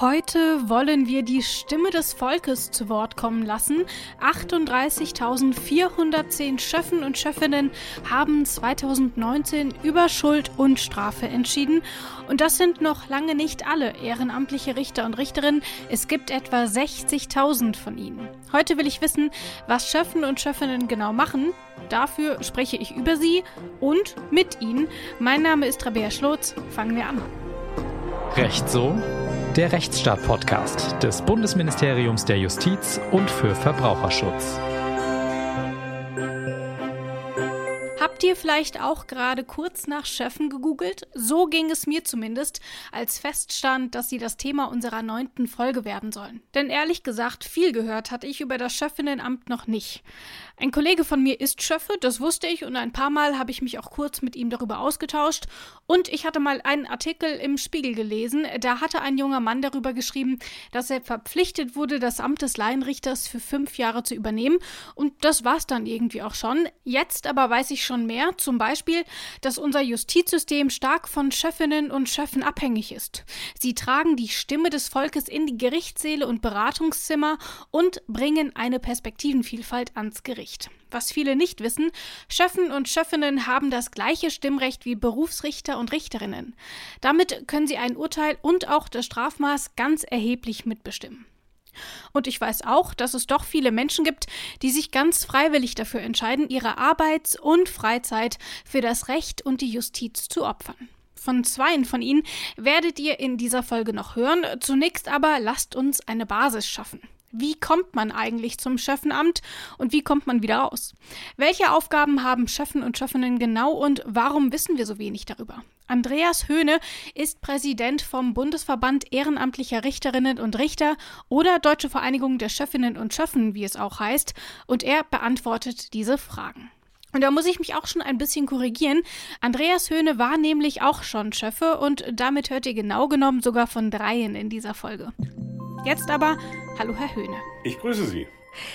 Heute wollen wir die Stimme des Volkes zu Wort kommen lassen. 38.410 Schöffen und Schöffinnen haben 2019 über Schuld und Strafe entschieden. Und das sind noch lange nicht alle ehrenamtliche Richter und Richterinnen. Es gibt etwa 60.000 von ihnen. Heute will ich wissen, was Schöffen und Schöffinnen genau machen. Dafür spreche ich über sie und mit ihnen. Mein Name ist Rabea Schlotz. Fangen wir an. Recht so der Rechtsstaat-Podcast des Bundesministeriums der Justiz und für Verbraucherschutz. Habt ihr vielleicht auch gerade kurz nach Chefen gegoogelt? So ging es mir zumindest, als feststand, dass sie das Thema unserer neunten Folge werden sollen. Denn ehrlich gesagt, viel gehört hatte ich über das Schöffinnenamt noch nicht. Ein Kollege von mir ist Schöffe, das wusste ich, und ein paar Mal habe ich mich auch kurz mit ihm darüber ausgetauscht. Und ich hatte mal einen Artikel im Spiegel gelesen, da hatte ein junger Mann darüber geschrieben, dass er verpflichtet wurde, das Amt des Laienrichters für fünf Jahre zu übernehmen. Und das war's dann irgendwie auch schon. Jetzt aber weiß ich schon mehr, zum Beispiel, dass unser Justizsystem stark von Schöffinnen und Schöffen abhängig ist. Sie tragen die Stimme des Volkes in die Gerichtssäle und Beratungszimmer und bringen eine Perspektivenvielfalt ans Gericht. Stimmrecht. Was viele nicht wissen, Schöffen und Schöffinnen haben das gleiche Stimmrecht wie Berufsrichter und Richterinnen. Damit können sie ein Urteil und auch das Strafmaß ganz erheblich mitbestimmen. Und ich weiß auch, dass es doch viele Menschen gibt, die sich ganz freiwillig dafür entscheiden, ihre Arbeits- und Freizeit für das Recht und die Justiz zu opfern. Von zweien von ihnen werdet ihr in dieser Folge noch hören. Zunächst aber lasst uns eine Basis schaffen. Wie kommt man eigentlich zum Schöffenamt und wie kommt man wieder raus? Welche Aufgaben haben Schöffen und Schöffinnen genau und warum wissen wir so wenig darüber? Andreas Höhne ist Präsident vom Bundesverband ehrenamtlicher Richterinnen und Richter oder Deutsche Vereinigung der Schöffinnen und Schöffen, wie es auch heißt, und er beantwortet diese Fragen. Und da muss ich mich auch schon ein bisschen korrigieren. Andreas Höhne war nämlich auch schon Schöffe und damit hört ihr genau genommen sogar von dreien in dieser Folge. Jetzt aber, hallo Herr Höhne. Ich grüße Sie.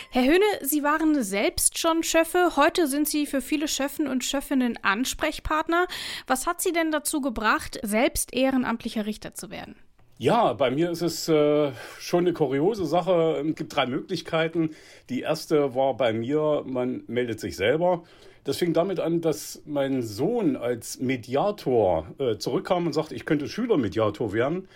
Herr Höhne, Sie waren selbst schon Schöffe. Heute sind Sie für viele Schöffen und Schöffinnen Ansprechpartner. Was hat Sie denn dazu gebracht, selbst ehrenamtlicher Richter zu werden? Ja, bei mir ist es äh, schon eine kuriose Sache. Es gibt drei Möglichkeiten. Die erste war bei mir, man meldet sich selber. Das fing damit an, dass mein Sohn als Mediator äh, zurückkam und sagte, ich könnte Schülermediator werden.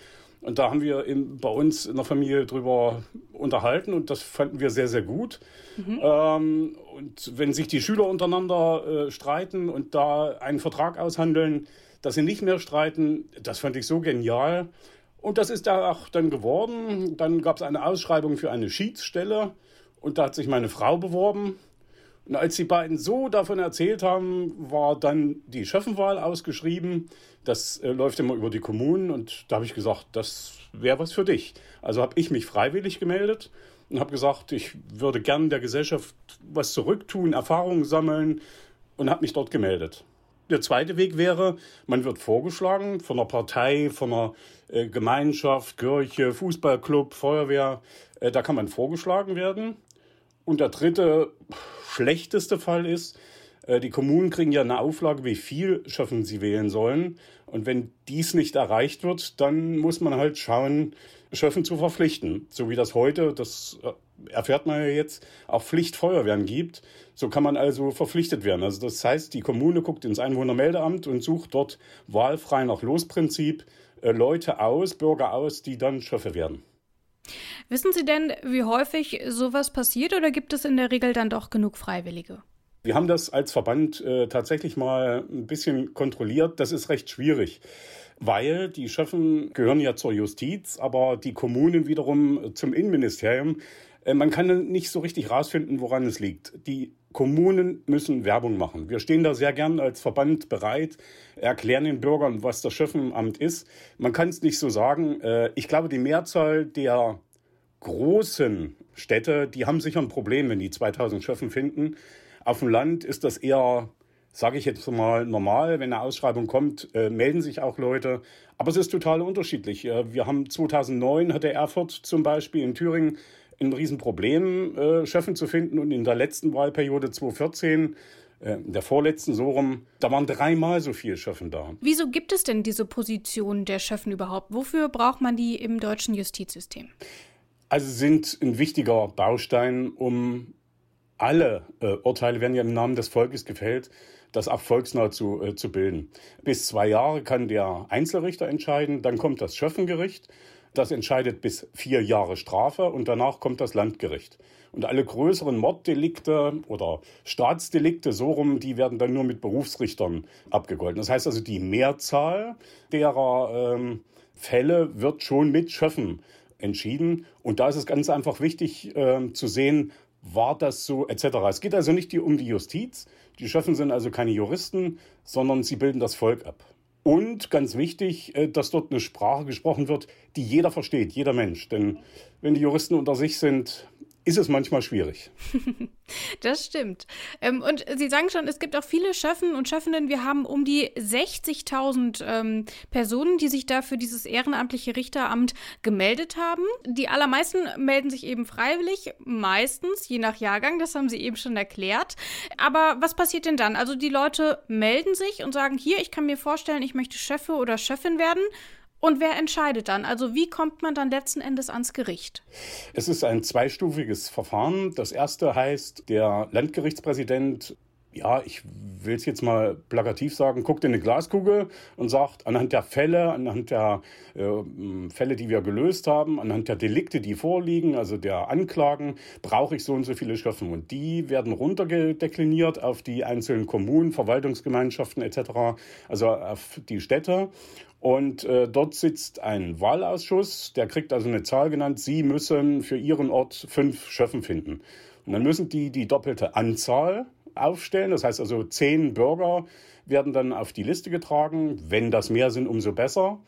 Und da haben wir in, bei uns in der Familie drüber unterhalten und das fanden wir sehr, sehr gut. Mhm. Ähm, und wenn sich die Schüler untereinander äh, streiten und da einen Vertrag aushandeln, dass sie nicht mehr streiten, das fand ich so genial. Und das ist da auch dann geworden. Dann gab es eine Ausschreibung für eine Schiedsstelle und da hat sich meine Frau beworben. Und als die beiden so davon erzählt haben, war dann die Schöffenwahl ausgeschrieben. Das äh, läuft immer über die Kommunen und da habe ich gesagt, das wäre was für dich. Also habe ich mich freiwillig gemeldet und habe gesagt, ich würde gern der Gesellschaft was zurücktun, Erfahrungen sammeln und habe mich dort gemeldet. Der zweite Weg wäre, man wird vorgeschlagen von einer Partei, von einer äh, Gemeinschaft, Kirche, Fußballclub, Feuerwehr. Äh, da kann man vorgeschlagen werden. Und der dritte, schlechteste Fall ist, äh, die Kommunen kriegen ja eine Auflage, wie viel Schöffen sie wählen sollen. Und wenn dies nicht erreicht wird, dann muss man halt schauen, Schöffen zu verpflichten. So wie das heute, das erfährt man ja jetzt, auch Pflichtfeuerwehren gibt. So kann man also verpflichtet werden. Also das heißt, die Kommune guckt ins Einwohnermeldeamt und sucht dort wahlfrei nach Losprinzip äh, Leute aus, Bürger aus, die dann Schöffe werden. Wissen Sie denn, wie häufig sowas passiert oder gibt es in der Regel dann doch genug Freiwillige? Wir haben das als Verband äh, tatsächlich mal ein bisschen kontrolliert. Das ist recht schwierig, weil die Schöffen gehören ja zur Justiz, aber die Kommunen wiederum zum Innenministerium. Äh, man kann nicht so richtig rausfinden, woran es liegt. Die Kommunen müssen Werbung machen. Wir stehen da sehr gern als Verband bereit, erklären den Bürgern, was das Schöffenamt ist. Man kann es nicht so sagen. Äh, ich glaube, die Mehrzahl der großen Städte, die haben sicher ein Problem, wenn die 2000 Schöffen finden. Auf dem Land ist das eher, sage ich jetzt mal, normal. Wenn eine Ausschreibung kommt, äh, melden sich auch Leute. Aber es ist total unterschiedlich. Wir haben 2009 hatte Erfurt zum Beispiel in Thüringen ein Riesenproblem, äh, Schöffen zu finden. Und in der letzten Wahlperiode 2014 äh, der vorletzten so rum, da waren dreimal so viele Schöffen da. Wieso gibt es denn diese Position der Schöffen überhaupt? Wofür braucht man die im deutschen Justizsystem? Also sind ein wichtiger Baustein, um alle äh, Urteile werden ja im Namen des Volkes gefällt, das auch volksnah zu, äh, zu bilden. Bis zwei Jahre kann der Einzelrichter entscheiden, dann kommt das Schöffengericht, das entscheidet bis vier Jahre Strafe und danach kommt das Landgericht. Und alle größeren Morddelikte oder Staatsdelikte, so rum, die werden dann nur mit Berufsrichtern abgegolten. Das heißt also, die Mehrzahl derer ähm, Fälle wird schon mit Schöffen entschieden. Und da ist es ganz einfach wichtig äh, zu sehen, war das so etc. Es geht also nicht um die Justiz. Die Schöffen sind also keine Juristen, sondern sie bilden das Volk ab. Und ganz wichtig, äh, dass dort eine Sprache gesprochen wird, die jeder versteht, jeder Mensch. Denn wenn die Juristen unter sich sind, ist es manchmal schwierig. das stimmt. Ähm, und Sie sagen schon, es gibt auch viele Schöffen und Schöffinnen. Wir haben um die 60.000 ähm, Personen, die sich da für dieses ehrenamtliche Richteramt gemeldet haben. Die allermeisten melden sich eben freiwillig, meistens, je nach Jahrgang, das haben Sie eben schon erklärt. Aber was passiert denn dann? Also die Leute melden sich und sagen, hier, ich kann mir vorstellen, ich möchte Schöffe oder Schöffin werden. Und wer entscheidet dann? Also wie kommt man dann letzten Endes ans Gericht? Es ist ein zweistufiges Verfahren. Das erste heißt, der Landgerichtspräsident ja, ich will es jetzt mal plakativ sagen, guckt in eine Glaskugel und sagt, anhand der Fälle, anhand der äh, Fälle, die wir gelöst haben, anhand der Delikte, die vorliegen, also der Anklagen, brauche ich so und so viele Schöffen. Und die werden runtergedekliniert auf die einzelnen Kommunen, Verwaltungsgemeinschaften etc., also auf die Städte. Und äh, dort sitzt ein Wahlausschuss, der kriegt also eine Zahl genannt, Sie müssen für Ihren Ort fünf Schöffen finden. Und dann müssen die die doppelte Anzahl aufstellen. Das heißt also, zehn Bürger werden dann auf die Liste getragen. Wenn das mehr sind, umso besser.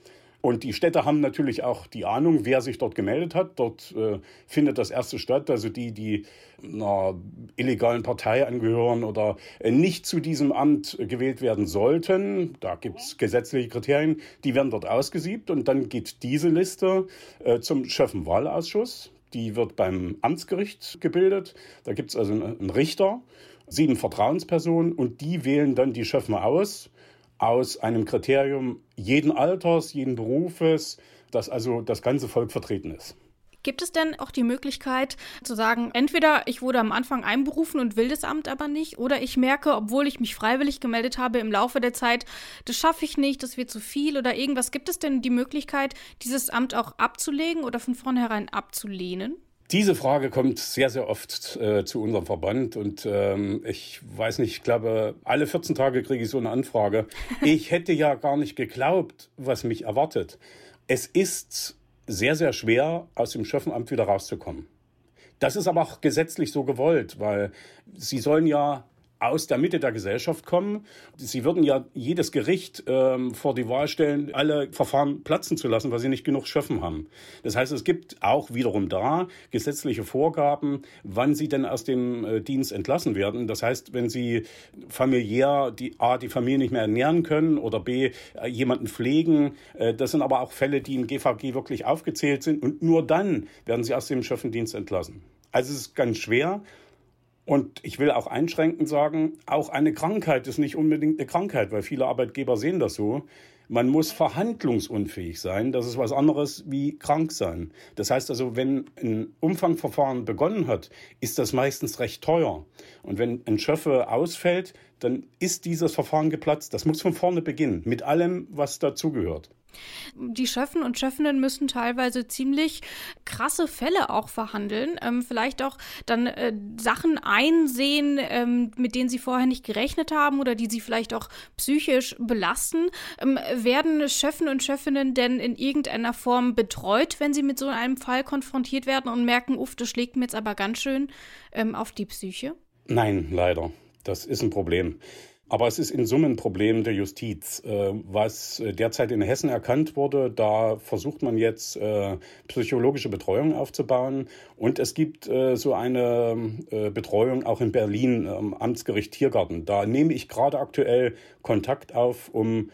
Und die Städte haben natürlich auch die Ahnung, wer sich dort gemeldet hat. Dort äh, findet das erste statt. Also die, die einer illegalen Partei angehören oder äh, nicht zu diesem Amt gewählt werden sollten. Da gibt es gesetzliche Kriterien. Die werden dort ausgesiebt und dann geht diese Liste äh, zum Schöffenwahlausschuss. Die wird beim Amtsgericht gebildet. Da gibt es also einen Richter sieben Vertrauenspersonen und die wählen dann die Schöffner aus, aus einem Kriterium jeden Alters, jeden Berufes, dass also das ganze Volk vertreten ist. Gibt es denn auch die Möglichkeit zu sagen, entweder ich wurde am Anfang einberufen und will das Amt aber nicht, oder ich merke, obwohl ich mich freiwillig gemeldet habe im Laufe der Zeit, das schaffe ich nicht, das wird zu viel oder irgendwas. Gibt es denn die Möglichkeit, dieses Amt auch abzulegen oder von vornherein abzulehnen? Diese Frage kommt sehr, sehr oft äh, zu unserem Verband und ähm, ich weiß nicht, ich glaube, alle 14 Tage kriege ich so eine Anfrage. Ich hätte ja gar nicht geglaubt, was mich erwartet. Es ist sehr, sehr schwer, aus dem Schöffenamt wieder rauszukommen. Das ist aber auch gesetzlich so gewollt, weil sie sollen ja aus der Mitte der Gesellschaft kommen. Sie würden ja jedes Gericht ähm, vor die Wahl stellen, alle Verfahren platzen zu lassen, weil sie nicht genug Schöffen haben. Das heißt, es gibt auch wiederum da gesetzliche Vorgaben, wann sie denn aus dem äh, Dienst entlassen werden. Das heißt, wenn sie familiär die A, die Familie nicht mehr ernähren können oder B, äh, jemanden pflegen. Äh, das sind aber auch Fälle, die im GVG wirklich aufgezählt sind und nur dann werden sie aus dem Schöffendienst entlassen. Also es ist ganz schwer, und ich will auch einschränkend sagen, auch eine Krankheit ist nicht unbedingt eine Krankheit, weil viele Arbeitgeber sehen das so. Man muss verhandlungsunfähig sein. Das ist was anderes wie krank sein. Das heißt also, wenn ein Umfangverfahren begonnen hat, ist das meistens recht teuer. Und wenn ein Schöffe ausfällt, dann ist dieses Verfahren geplatzt. Das muss von vorne beginnen, mit allem, was dazugehört. Die Schöffen und Schöffinnen müssen teilweise ziemlich krasse Fälle auch verhandeln, ähm, vielleicht auch dann äh, Sachen einsehen, ähm, mit denen sie vorher nicht gerechnet haben oder die sie vielleicht auch psychisch belasten. Ähm, werden Schöffen und Schöffinnen denn in irgendeiner Form betreut, wenn sie mit so einem Fall konfrontiert werden und merken, uff, das schlägt mir jetzt aber ganz schön ähm, auf die Psyche? Nein, leider. Das ist ein Problem. Aber es ist in Summe ein Problem der Justiz. Äh, was äh, derzeit in Hessen erkannt wurde, da versucht man jetzt äh, psychologische Betreuung aufzubauen. Und es gibt so eine Betreuung auch in Berlin am Amtsgericht Tiergarten. Da nehme ich gerade aktuell Kontakt auf, um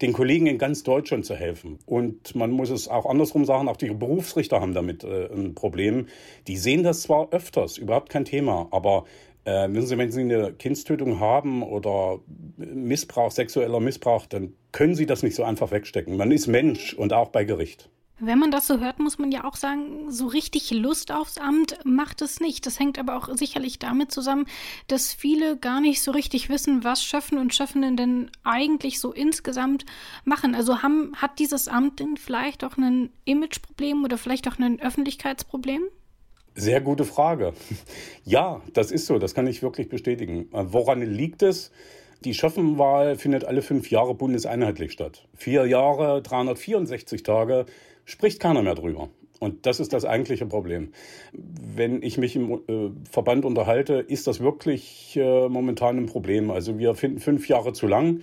den Kollegen in ganz Deutschland zu helfen. Und man muss es auch andersrum sagen, auch die Berufsrichter haben damit ein Problem. Die sehen das zwar öfters, überhaupt kein Thema, aber Äh, wissen Sie, wenn Sie eine Kindstötung haben oder Missbrauch, sexueller Missbrauch, dann können Sie das nicht so einfach wegstecken. Man ist Mensch und auch bei Gericht. Wenn man das so hört, muss man ja auch sagen, so richtig Lust aufs Amt macht es nicht. Das hängt aber auch sicherlich damit zusammen, dass viele gar nicht so richtig wissen, was Schöffen und Schöffinnen denn eigentlich so insgesamt machen. Also haben, hat dieses Amt denn vielleicht auch ein Imageproblem oder vielleicht auch ein Öffentlichkeitsproblem? Sehr gute Frage. Ja, das ist so, das kann ich wirklich bestätigen. Woran liegt es? Die Schöffenwahl findet alle fünf Jahre bundeseinheitlich statt. Vier Jahre, 364 Tage spricht keiner mehr drüber. Und das ist das eigentliche Problem. Wenn ich mich im äh, Verband unterhalte, ist das wirklich äh, momentan ein Problem. Also wir finden fünf Jahre zu lang.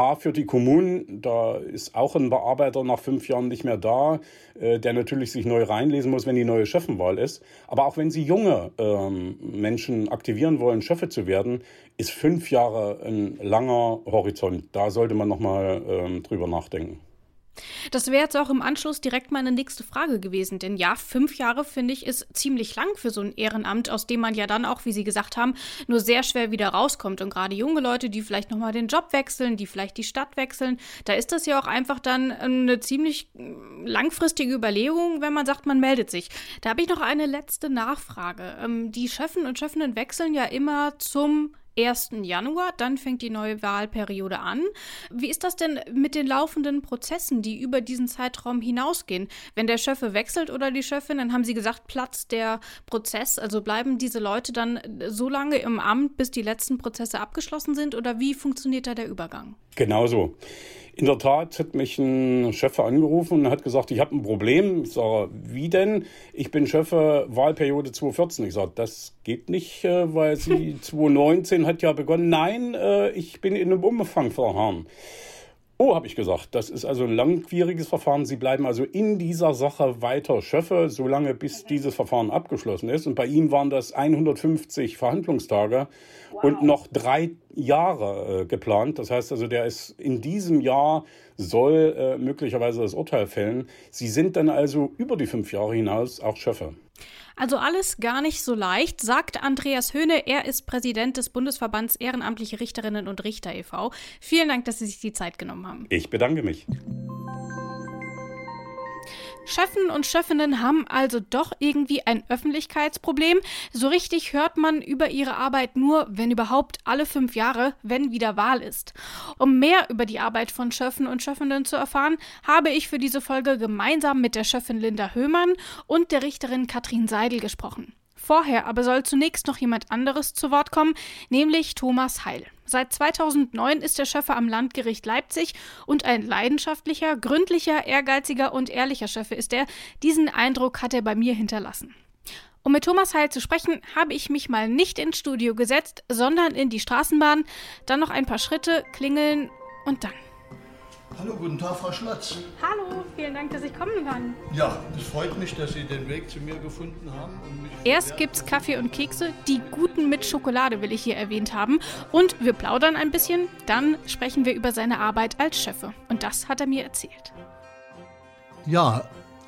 A, für die Kommunen, da ist auch ein Bearbeiter nach fünf Jahren nicht mehr da, äh, der natürlich sich neu reinlesen muss, wenn die neue Chefenwahl ist. Aber auch wenn Sie junge ähm, Menschen aktivieren wollen, Chefe zu werden, ist fünf Jahre ein langer Horizont. Da sollte man nochmal ähm, drüber nachdenken. Das wäre jetzt auch im Anschluss direkt meine nächste Frage gewesen. Denn ja, fünf Jahre finde ich ist ziemlich lang für so ein Ehrenamt, aus dem man ja dann auch, wie Sie gesagt haben, nur sehr schwer wieder rauskommt. Und gerade junge Leute, die vielleicht nochmal den Job wechseln, die vielleicht die Stadt wechseln, da ist das ja auch einfach dann eine ziemlich langfristige Überlegung, wenn man sagt, man meldet sich. Da habe ich noch eine letzte Nachfrage. Ähm, die Chefen und Chefinnen wechseln ja immer zum 1. Januar, dann fängt die neue Wahlperiode an. Wie ist das denn mit den laufenden Prozessen, die über diesen Zeitraum hinausgehen? Wenn der Schöffe wechselt oder die Schöffin, dann haben Sie gesagt, Platz der Prozess. Also bleiben diese Leute dann so lange im Amt, bis die letzten Prozesse abgeschlossen sind? Oder wie funktioniert da der Übergang? Genauso. In der Tat hat mich ein Chef angerufen und hat gesagt, ich habe ein Problem. Ich sage, wie denn? Ich bin Chef Wahlperiode 2014. Ich sage, das geht nicht, äh, weil sie 2019 hat ja begonnen. Nein, äh, ich bin in einem Umfangverfahren. Oh, habe ich gesagt. Das ist also ein langwieriges Verfahren. Sie bleiben also in dieser Sache weiter Schöffe, solange bis dieses Verfahren abgeschlossen ist. Und bei ihm waren das 150 Verhandlungstage wow. und noch drei Jahre äh, geplant. Das heißt also, der ist in diesem Jahr soll äh, möglicherweise das Urteil fällen. Sie sind dann also über die fünf Jahre hinaus auch Schöffe. Also alles gar nicht so leicht, sagt Andreas Höhne. Er ist Präsident des Bundesverbands Ehrenamtliche Richterinnen und Richter e.V. Vielen Dank, dass Sie sich die Zeit genommen haben. Ich bedanke mich. Chefen und Chefinnen haben also doch irgendwie ein Öffentlichkeitsproblem. So richtig hört man über ihre Arbeit nur, wenn überhaupt alle fünf Jahre, wenn wieder Wahl ist. Um mehr über die Arbeit von Chefen und Chefinnen zu erfahren, habe ich für diese Folge gemeinsam mit der Chefin Linda Höhmann und der Richterin Katrin Seidel gesprochen. Vorher aber soll zunächst noch jemand anderes zu Wort kommen, nämlich Thomas Heil. Seit 2009 ist er Schöffe am Landgericht Leipzig und ein leidenschaftlicher, gründlicher, ehrgeiziger und ehrlicher Schöffe ist er. Diesen Eindruck hat er bei mir hinterlassen. Um mit Thomas Heil zu sprechen, habe ich mich mal nicht ins Studio gesetzt, sondern in die Straßenbahn, dann noch ein paar Schritte, klingeln und dann. Hallo, guten Tag, Frau Schlotz. Hallo, vielen Dank, dass ich kommen kann. Ja, es freut mich, dass Sie den Weg zu mir gefunden haben. Erst gibt's Kaffee und Kekse, die guten mit Schokolade will ich hier erwähnt haben. Und wir plaudern ein bisschen, dann sprechen wir über seine Arbeit als Chefe. Und das hat er mir erzählt. Ja,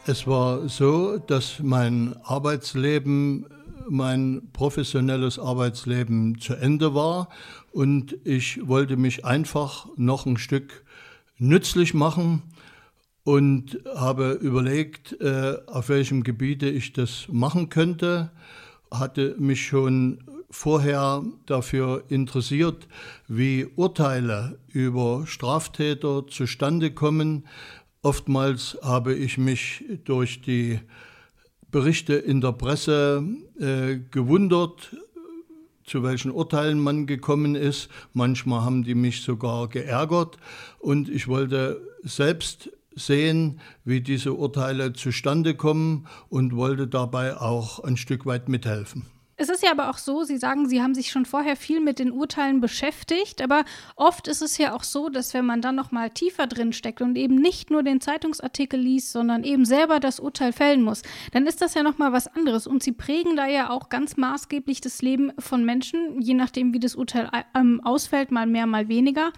es war so, dass mein Arbeitsleben, mein professionelles Arbeitsleben zu Ende war und ich wollte mich einfach noch ein Stück nützlich machen und habe überlegt, äh, auf welchem Gebiete ich das machen könnte, hatte mich schon vorher dafür interessiert, wie Urteile über Straftäter zustande kommen. Oftmals habe ich mich durch die Berichte in der Presse äh, gewundert, zu welchen Urteilen man gekommen ist. Manchmal haben die mich sogar geärgert und ich wollte selbst sehen, wie diese Urteile zustande kommen und wollte dabei auch ein Stück weit mithelfen. Es ist ja aber auch so, Sie sagen, Sie haben sich schon vorher viel mit den Urteilen beschäftigt, aber oft ist es ja auch so, dass wenn man dann noch mal tiefer drin steckt und eben nicht nur den Zeitungsartikel liest, sondern eben selber das Urteil fällen muss, dann ist das ja noch mal was anderes und Sie prägen da ja auch ganz maßgeblich das Leben von Menschen, je nachdem wie das Urteil ähm, ausfällt, mal mehr, mal weniger.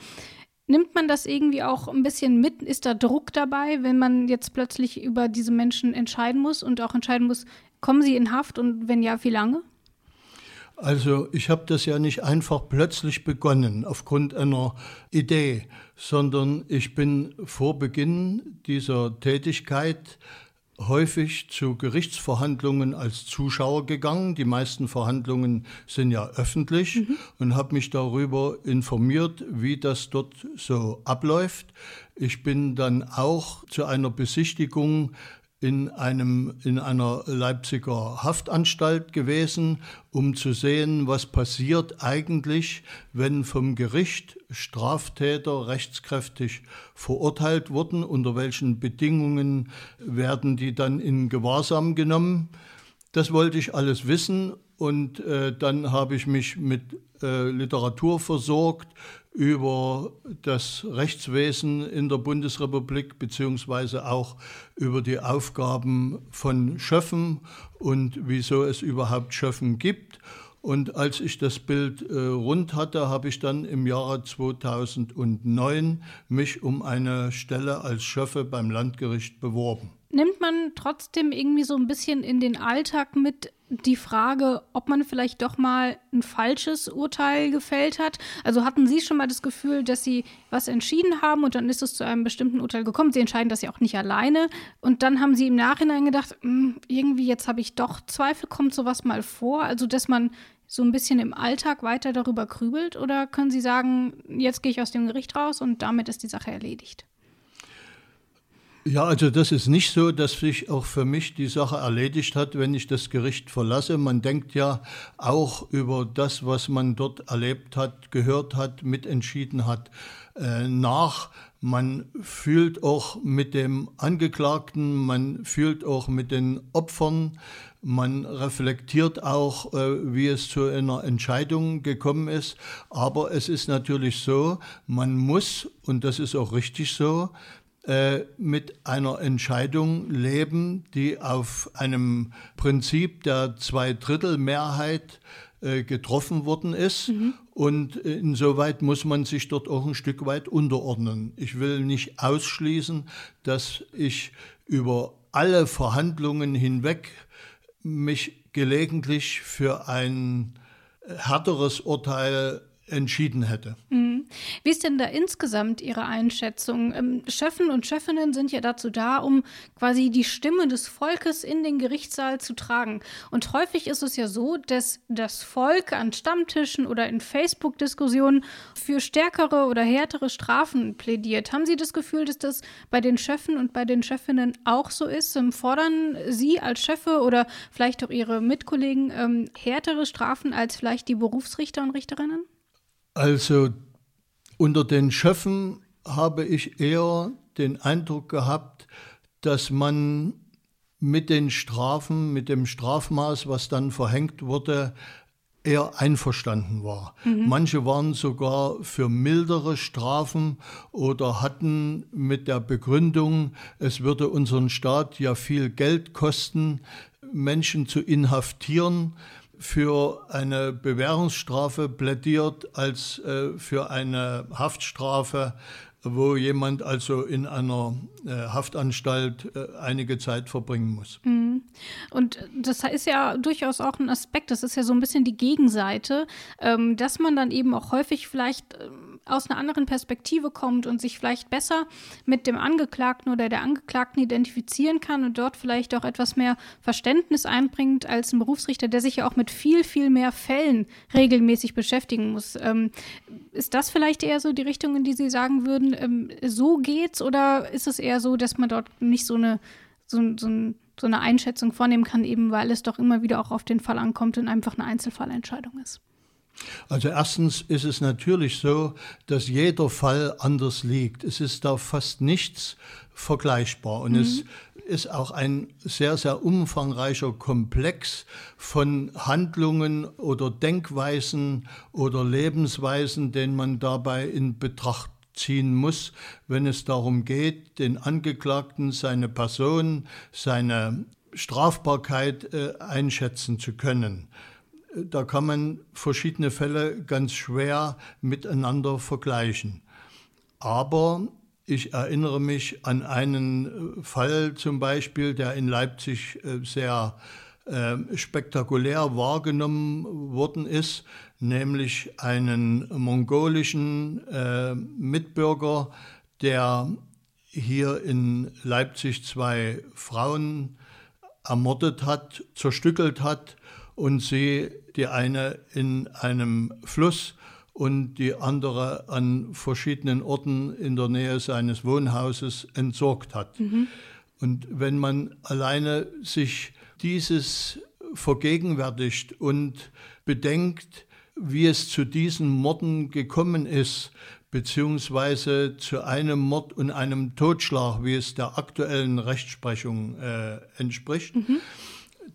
Nimmt man das irgendwie auch ein bisschen mit? Ist da Druck dabei, wenn man jetzt plötzlich über diese Menschen entscheiden muss und auch entscheiden muss, kommen sie in Haft und wenn ja, wie lange? Also ich habe das ja nicht einfach plötzlich begonnen aufgrund einer Idee, sondern ich bin vor Beginn dieser Tätigkeit häufig zu Gerichtsverhandlungen als Zuschauer gegangen. Die meisten Verhandlungen sind ja öffentlich mhm. und habe mich darüber informiert, wie das dort so abläuft. Ich bin dann auch zu einer Besichtigung in, einem, in einer Leipziger Haftanstalt gewesen, um zu sehen, was passiert eigentlich, wenn vom Gericht Straftäter rechtskräftig verurteilt wurden, unter welchen Bedingungen werden die dann in Gewahrsam genommen. Das wollte ich alles wissen und äh, dann habe ich mich mit äh, Literatur versorgt über das Rechtswesen in der Bundesrepublik beziehungsweise auch über die Aufgaben von Schöffen und wieso es überhaupt Schöffen gibt. Und als ich das Bild äh, rund hatte, habe ich dann im Jahre 2009 mich um eine Stelle als Schöffe beim Landgericht beworben. Nimmt man trotzdem irgendwie so ein bisschen in den Alltag mit, die Frage, ob man vielleicht doch mal ein falsches Urteil gefällt hat. Also hatten Sie schon mal das Gefühl, dass Sie was entschieden haben und dann ist es zu einem bestimmten Urteil gekommen. Sie entscheiden das ja auch nicht alleine. Und dann haben Sie im Nachhinein gedacht, hm, irgendwie jetzt habe ich doch Zweifel, kommt sowas mal vor? Also dass man so ein bisschen im Alltag weiter darüber grübelt? Oder können Sie sagen, jetzt gehe ich aus dem Gericht raus und damit ist die Sache erledigt? Ja, also das ist nicht so, dass sich auch für mich die Sache erledigt hat, wenn ich das Gericht verlasse. Man denkt ja auch über das, was man dort erlebt hat, gehört hat, mitentschieden hat, äh, nach. Man fühlt auch mit dem Angeklagten, man fühlt auch mit den Opfern, man reflektiert auch, äh, wie es zu einer Entscheidung gekommen ist. Aber es ist natürlich so, man muss, und das ist auch richtig so, mit einer Entscheidung leben, die auf einem Prinzip der Zweidrittelmehrheit äh, getroffen worden ist. Mhm. Und insoweit muss man sich dort auch ein Stück weit unterordnen. Ich will nicht ausschließen, dass ich über alle Verhandlungen hinweg mich gelegentlich für ein härteres Urteil entschieden hätte. Mhm. Wie ist denn da insgesamt Ihre Einschätzung? Ähm, und Schöffinnen sind ja dazu da, um quasi die Stimme des Volkes in den Gerichtssaal zu tragen. Und häufig ist es ja so, dass das Volk an Stammtischen oder in Facebook-Diskussionen für stärkere oder härtere Strafen plädiert. Haben Sie das Gefühl, dass das bei den Schöffen und bei den Schöffinnen auch so ist? Ähm, fordern Sie als Schöffe oder vielleicht auch Ihre Mitkollegen ähm, härtere Strafen als vielleicht die Berufsrichter und Richterinnen? Also unter den Schöffen habe ich eher den Eindruck gehabt, dass man mit den Strafen, mit dem Strafmaß, was dann verhängt wurde, eher einverstanden war. Mhm. Manche waren sogar für mildere Strafen oder hatten mit der Begründung, es würde unseren Staat ja viel Geld kosten, Menschen zu inhaftieren, für eine Bewährungsstrafe plädiert als äh, für eine Haftstrafe, wo jemand also in einer äh, Haftanstalt äh, einige Zeit verbringen muss. Mhm. Und das ist ja durchaus auch ein Aspekt, das ist ja so ein bisschen die Gegenseite, ähm, dass man dann eben auch häufig vielleicht ähm, aus einer anderen Perspektive kommt und sich vielleicht besser mit dem Angeklagten oder der Angeklagten identifizieren kann und dort vielleicht auch etwas mehr Verständnis einbringt als ein Berufsrichter, der sich ja auch mit viel, viel mehr Fällen regelmäßig beschäftigen muss. Ähm, ist das vielleicht eher so die Richtung, in die Sie sagen würden, ähm, so geht's oder ist es eher so, dass man dort nicht so eine, so, so, so eine Einschätzung vornehmen kann, eben weil es doch immer wieder auch auf den Fall ankommt und einfach eine Einzelfallentscheidung ist? Also erstens ist es natürlich so, dass jeder Fall anders liegt. Es ist da fast nichts vergleichbar und mhm. es ist auch ein sehr, sehr umfangreicher Komplex von Handlungen oder Denkweisen oder Lebensweisen, den man dabei in Betracht ziehen muss, wenn es darum geht, den Angeklagten, seine Person, seine Strafbarkeit äh, einschätzen zu können da kann man verschiedene Fälle ganz schwer miteinander vergleichen. Aber ich erinnere mich an einen äh, Fall zum Beispiel, der in Leipzig äh, sehr äh, spektakulär wahrgenommen worden ist, nämlich einen mongolischen äh, Mitbürger, der hier in Leipzig zwei Frauen ermordet hat, zerstückelt hat und sie, die eine in einem Fluss und die andere an verschiedenen Orten in der Nähe seines Wohnhauses entsorgt hat. Mhm. Und wenn man alleine sich dieses vergegenwärtigt und bedenkt, wie es zu diesen Morden gekommen ist, beziehungsweise zu einem Mord und einem Totschlag, wie es der aktuellen Rechtsprechung äh, entspricht, mhm.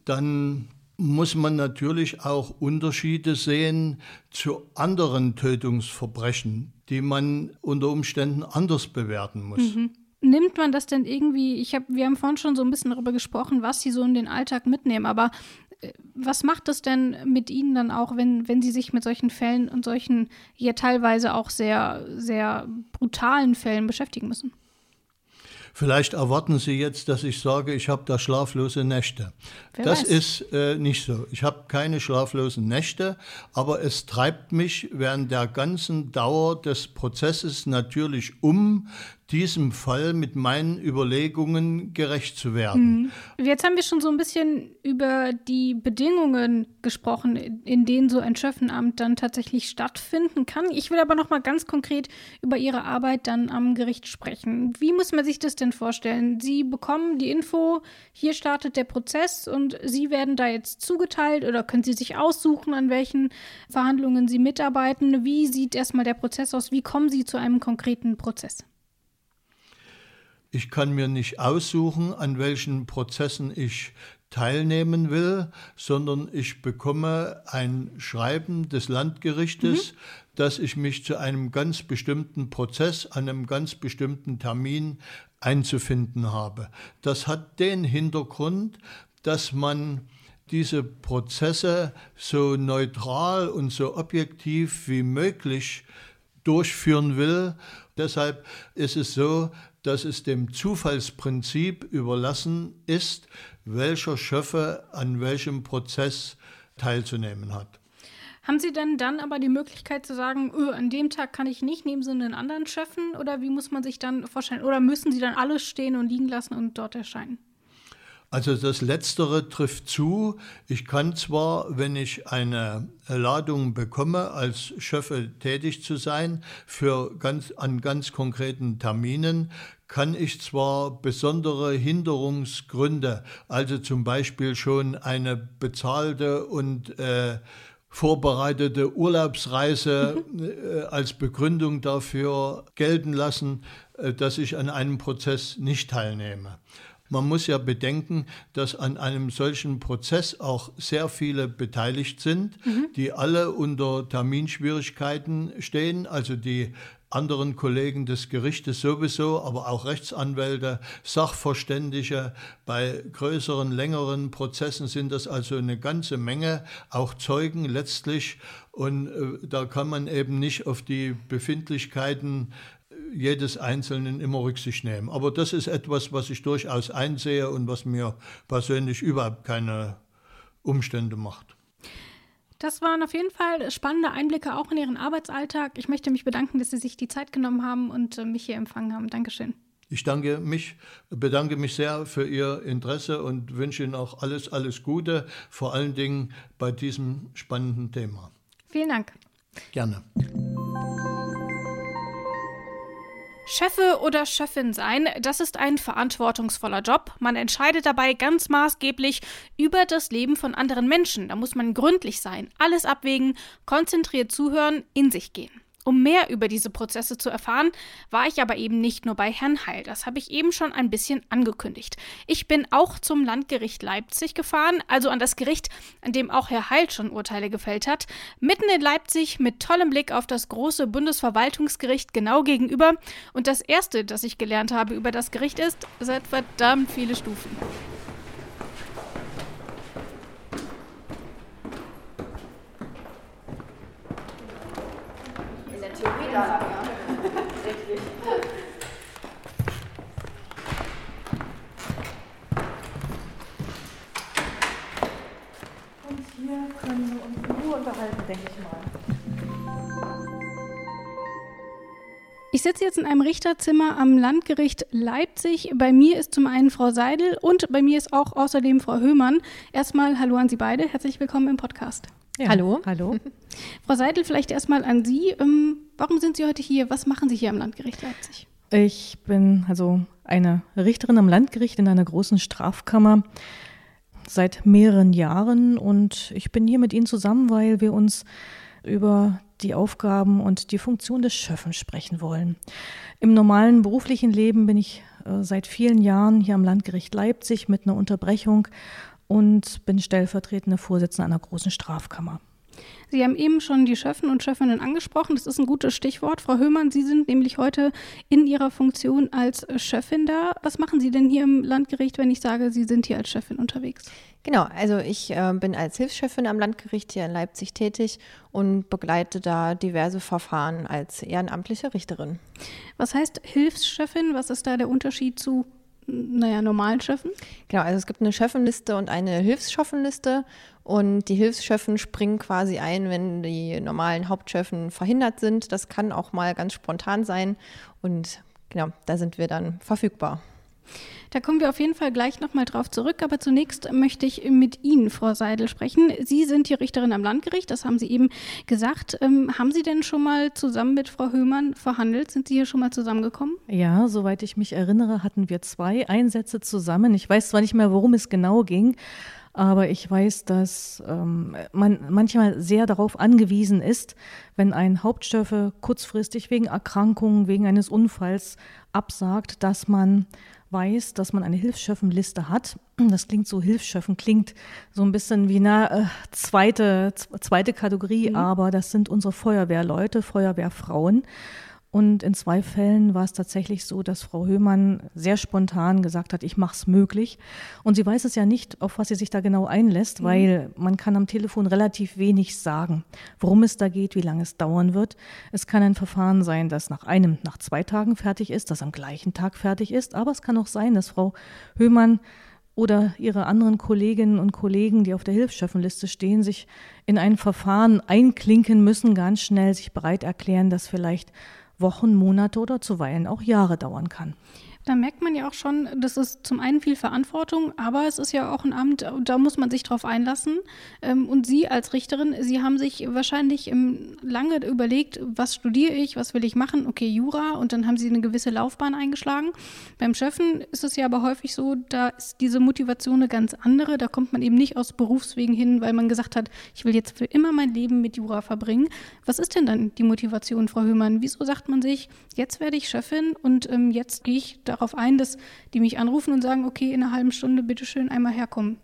dann muss man natürlich auch Unterschiede sehen zu anderen Tötungsverbrechen, die man unter Umständen anders bewerten muss. Mhm. Nimmt man das denn irgendwie, ich hab, wir haben vorhin schon so ein bisschen darüber gesprochen, was Sie so in den Alltag mitnehmen, aber äh, was macht das denn mit Ihnen dann auch, wenn, wenn Sie sich mit solchen Fällen und solchen ja teilweise auch sehr, sehr brutalen Fällen beschäftigen müssen? Vielleicht erwarten Sie jetzt, dass ich sage, ich habe da schlaflose Nächte. Wer das weiß. ist äh, nicht so. Ich habe keine schlaflosen Nächte, aber es treibt mich während der ganzen Dauer des Prozesses natürlich um, diesem Fall mit meinen Überlegungen gerecht zu werden. Mhm. Jetzt haben wir schon so ein bisschen über die Bedingungen gesprochen, in denen so ein Schöffenamt dann tatsächlich stattfinden kann. Ich will aber noch mal ganz konkret über Ihre Arbeit dann am Gericht sprechen. Wie muss man sich das denn vorstellen? Sie bekommen die Info, hier startet der Prozess und Sie werden da jetzt zugeteilt oder können Sie sich aussuchen, an welchen Verhandlungen Sie mitarbeiten? Wie sieht erstmal der Prozess aus? Wie kommen Sie zu einem konkreten Prozess? Ich kann mir nicht aussuchen, an welchen Prozessen ich teilnehmen will, sondern ich bekomme ein Schreiben des Landgerichtes, mhm. dass ich mich zu einem ganz bestimmten Prozess, an einem ganz bestimmten Termin einzufinden habe. Das hat den Hintergrund, dass man diese Prozesse so neutral und so objektiv wie möglich durchführen will. Deshalb ist es so, dass es dem Zufallsprinzip überlassen ist, welcher Schöffe an welchem Prozess teilzunehmen hat. Haben Sie denn dann aber die Möglichkeit zu sagen, öh, an dem Tag kann ich nicht, nehmen Sie einen anderen Schöffen? Oder wie muss man sich dann vorstellen? Oder müssen Sie dann alles stehen und liegen lassen und dort erscheinen? Also das Letztere trifft zu. Ich kann zwar, wenn ich eine Ladung bekomme, als Schöffe tätig zu sein, für ganz, an ganz konkreten Terminen, kann ich zwar besondere Hinderungsgründe, also zum Beispiel schon eine bezahlte und äh, vorbereitete Urlaubsreise äh, als Begründung dafür gelten lassen, äh, dass ich an einem Prozess nicht teilnehme. Man muss ja bedenken, dass an einem solchen Prozess auch sehr viele beteiligt sind, mhm. die alle unter Terminschwierigkeiten stehen, also die anderen Kollegen des Gerichtes sowieso, aber auch Rechtsanwälte, Sachverständige. Bei größeren, längeren Prozessen sind das also eine ganze Menge, auch Zeugen letztlich. Und äh, da kann man eben nicht auf die Befindlichkeiten jedes Einzelnen immer Rücksicht nehmen. Aber das ist etwas, was ich durchaus einsehe und was mir persönlich überhaupt keine Umstände macht. Das waren auf jeden Fall spannende Einblicke auch in Ihren Arbeitsalltag. Ich möchte mich bedanken, dass Sie sich die Zeit genommen haben und äh, mich hier empfangen haben. Dankeschön. Ich danke mich, bedanke mich sehr für Ihr Interesse und wünsche Ihnen auch alles, alles Gute, vor allen Dingen bei diesem spannenden Thema. Vielen Dank. Gerne. Cheffe oder Chefin sein, das ist ein verantwortungsvoller Job. Man entscheidet dabei ganz maßgeblich über das Leben von anderen Menschen. Da muss man gründlich sein, alles abwägen, konzentriert zuhören, in sich gehen. Um mehr über diese Prozesse zu erfahren, war ich aber eben nicht nur bei Herrn Heil. Das habe ich eben schon ein bisschen angekündigt. Ich bin auch zum Landgericht Leipzig gefahren, also an das Gericht, an dem auch Herr Heil schon Urteile gefällt hat. Mitten in Leipzig mit tollem Blick auf das große Bundesverwaltungsgericht genau gegenüber. Und das Erste, das ich gelernt habe über das Gericht ist, seit verdammt viele Stufen. Ja, Richtig. können uns in Ruhe unterhalten, denke ich mal. Ich sitze jetzt in einem Richterzimmer am Landgericht Leipzig. Bei mir ist zum einen Frau Seidel und bei mir ist auch außerdem Frau Höhmann. Erstmal hallo an Sie beide. Herzlich willkommen im Podcast. Ja, hallo. Hallo. Frau Seidel, vielleicht erstmal an Sie. Ähm, warum sind Sie heute hier? Was machen Sie hier am Landgericht Leipzig? Ich bin also eine Richterin am Landgericht in einer großen Strafkammer seit mehreren Jahren und ich bin hier mit Ihnen zusammen, weil wir uns über die Aufgaben und die Funktion des Schöffen sprechen wollen. Im normalen beruflichen Leben bin ich äh, seit vielen Jahren hier am Landgericht Leipzig mit einer Unterbrechung und bin stellvertretende Vorsitzende einer großen Strafkammer. Sie haben eben schon die Schöffen und Schöffinnen angesprochen. Das ist ein gutes Stichwort. Frau Höhmann, Sie sind nämlich heute in Ihrer Funktion als Chefin da. Was machen Sie denn hier im Landgericht, wenn ich sage, Sie sind hier als Chefin unterwegs? Genau, also ich äh, bin als Hilfschefin am Landgericht hier in Leipzig tätig und begleite da diverse Verfahren als ehrenamtliche Richterin. Was heißt Hilfschefin? Was ist da der Unterschied zu naja, normalen Schöffen? Genau, also es gibt eine Schöffenliste und eine Hilfsschöffenliste und die Hilfsschöffen springen quasi ein, wenn die normalen Hauptschöffen verhindert sind. Das kann auch mal ganz spontan sein und genau, da sind wir dann verfügbar. Da kommen wir auf jeden Fall gleich nochmal drauf zurück. Aber zunächst möchte ich mit Ihnen, Frau Seidel, sprechen. Sie sind die Richterin am Landgericht, das haben Sie eben gesagt. Ähm, haben Sie denn schon mal zusammen mit Frau Höhmann verhandelt? Sind Sie hier schon mal zusammengekommen? Ja, soweit ich mich erinnere, hatten wir zwei Einsätze zusammen. Ich weiß zwar nicht mehr, worum es genau ging. Aber ich weiß, dass ähm, man manchmal sehr darauf angewiesen ist, wenn ein Hauptstoffe kurzfristig wegen Erkrankungen, wegen eines Unfalls absagt, dass man weiß, dass man eine Hilfsschöffenliste hat. Das klingt so, Hilfsschöffen klingt so ein bisschen wie eine äh, zweite, zweite Kategorie, mhm. aber das sind unsere Feuerwehrleute, Feuerwehrfrauen. Und in zwei Fällen war es tatsächlich so, dass Frau Höhmann sehr spontan gesagt hat, ich mache es möglich. Und sie weiß es ja nicht, auf was sie sich da genau einlässt, mhm. weil man kann am Telefon relativ wenig sagen, worum es da geht, wie lange es dauern wird. Es kann ein Verfahren sein, das nach einem, nach zwei Tagen fertig ist, das am gleichen Tag fertig ist. Aber es kann auch sein, dass Frau Höhmann oder ihre anderen Kolleginnen und Kollegen, die auf der Hilfsschöffenliste stehen, sich in ein Verfahren einklinken müssen, ganz schnell sich bereit erklären, das vielleicht Wochen, Monate oder zuweilen auch Jahre dauern kann. Da merkt man ja auch schon, das ist zum einen viel Verantwortung, aber es ist ja auch ein Amt, da muss man sich drauf einlassen. Ähm, und Sie als Richterin, Sie haben sich wahrscheinlich lange überlegt, was studiere ich, was will ich machen? Okay, Jura und dann haben Sie eine gewisse Laufbahn eingeschlagen. Beim Chefen ist es ja aber häufig so, da ist diese Motivation eine ganz andere. Da kommt man eben nicht aus Berufswegen hin, weil man gesagt hat, ich will jetzt für immer mein Leben mit Jura verbringen. Was ist denn dann die Motivation, Frau Höhmann? Wieso sagt man sich, jetzt werde ich Chefin und ähm, jetzt gehe ich da darauf ein, dass die mich anrufen und sagen, okay, in einer halben Stunde bitte schön einmal herkommen.